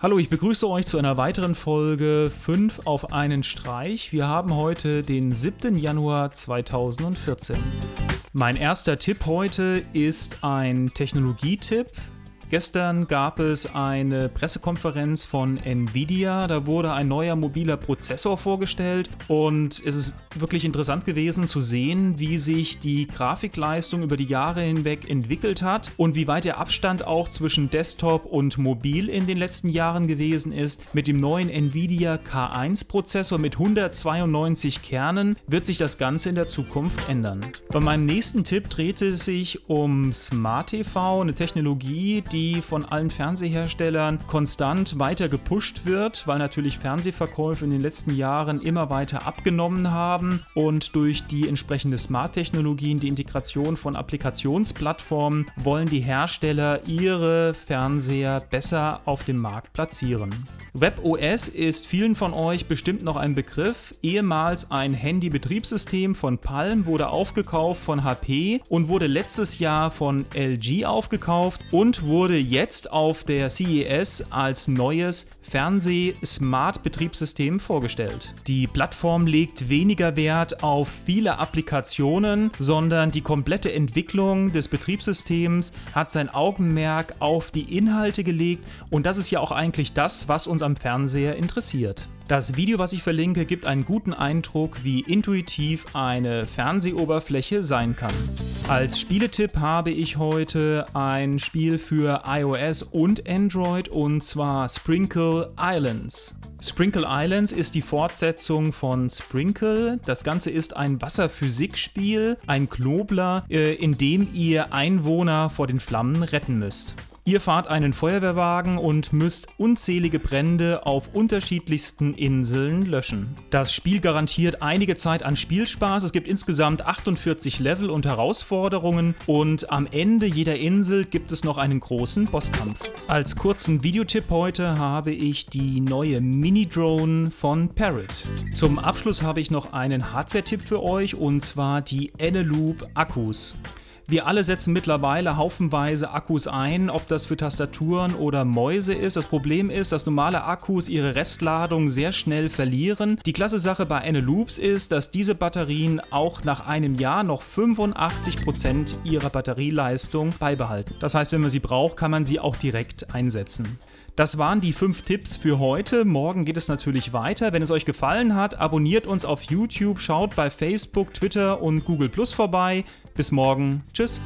Hallo, ich begrüße euch zu einer weiteren Folge 5 auf einen Streich. Wir haben heute den 7. Januar 2014. Mein erster Tipp heute ist ein Technologietipp. Gestern gab es eine Pressekonferenz von Nvidia. Da wurde ein neuer mobiler Prozessor vorgestellt und es ist wirklich interessant gewesen zu sehen, wie sich die Grafikleistung über die Jahre hinweg entwickelt hat und wie weit der Abstand auch zwischen Desktop und Mobil in den letzten Jahren gewesen ist. Mit dem neuen Nvidia K1 Prozessor mit 192 Kernen wird sich das Ganze in der Zukunft ändern. Bei meinem nächsten Tipp dreht es sich um Smart TV, eine Technologie, die die von allen Fernseherstellern konstant weiter gepusht wird, weil natürlich Fernsehverkäufe in den letzten Jahren immer weiter abgenommen haben und durch die entsprechende Smart-Technologien, die Integration von Applikationsplattformen, wollen die Hersteller ihre Fernseher besser auf dem Markt platzieren. WebOS ist vielen von euch bestimmt noch ein Begriff. Ehemals ein Handy-Betriebssystem von Palm wurde aufgekauft von HP und wurde letztes Jahr von LG aufgekauft und wurde jetzt auf der CES als neues Fernseh-Smart-Betriebssystem vorgestellt. Die Plattform legt weniger Wert auf viele Applikationen, sondern die komplette Entwicklung des Betriebssystems hat sein Augenmerk auf die Inhalte gelegt und das ist ja auch eigentlich das, was uns am Fernseher interessiert. Das Video, was ich verlinke, gibt einen guten Eindruck, wie intuitiv eine Fernsehoberfläche sein kann. Als Spieletipp habe ich heute ein Spiel für iOS und Android und zwar Sprinkle Islands. Sprinkle Islands ist die Fortsetzung von Sprinkle. Das Ganze ist ein Wasserphysikspiel, ein Knobler, äh, in dem ihr Einwohner vor den Flammen retten müsst. Ihr fahrt einen Feuerwehrwagen und müsst unzählige Brände auf unterschiedlichsten Inseln löschen. Das Spiel garantiert einige Zeit an Spielspaß. Es gibt insgesamt 48 Level und Herausforderungen und am Ende jeder Insel gibt es noch einen großen Bosskampf. Als kurzen Videotipp heute habe ich die neue Mini-Drone von Parrot. Zum Abschluss habe ich noch einen Hardware-Tipp für euch und zwar die Eneloop Akkus. Wir alle setzen mittlerweile haufenweise Akkus ein, ob das für Tastaturen oder Mäuse ist. Das Problem ist, dass normale Akkus ihre Restladung sehr schnell verlieren. Die klasse Sache bei Eneloops ist, dass diese Batterien auch nach einem Jahr noch 85% ihrer Batterieleistung beibehalten. Das heißt, wenn man sie braucht, kann man sie auch direkt einsetzen. Das waren die fünf Tipps für heute. Morgen geht es natürlich weiter. Wenn es euch gefallen hat, abonniert uns auf YouTube, schaut bei Facebook, Twitter und Google Plus vorbei. Bis morgen. Tschüss.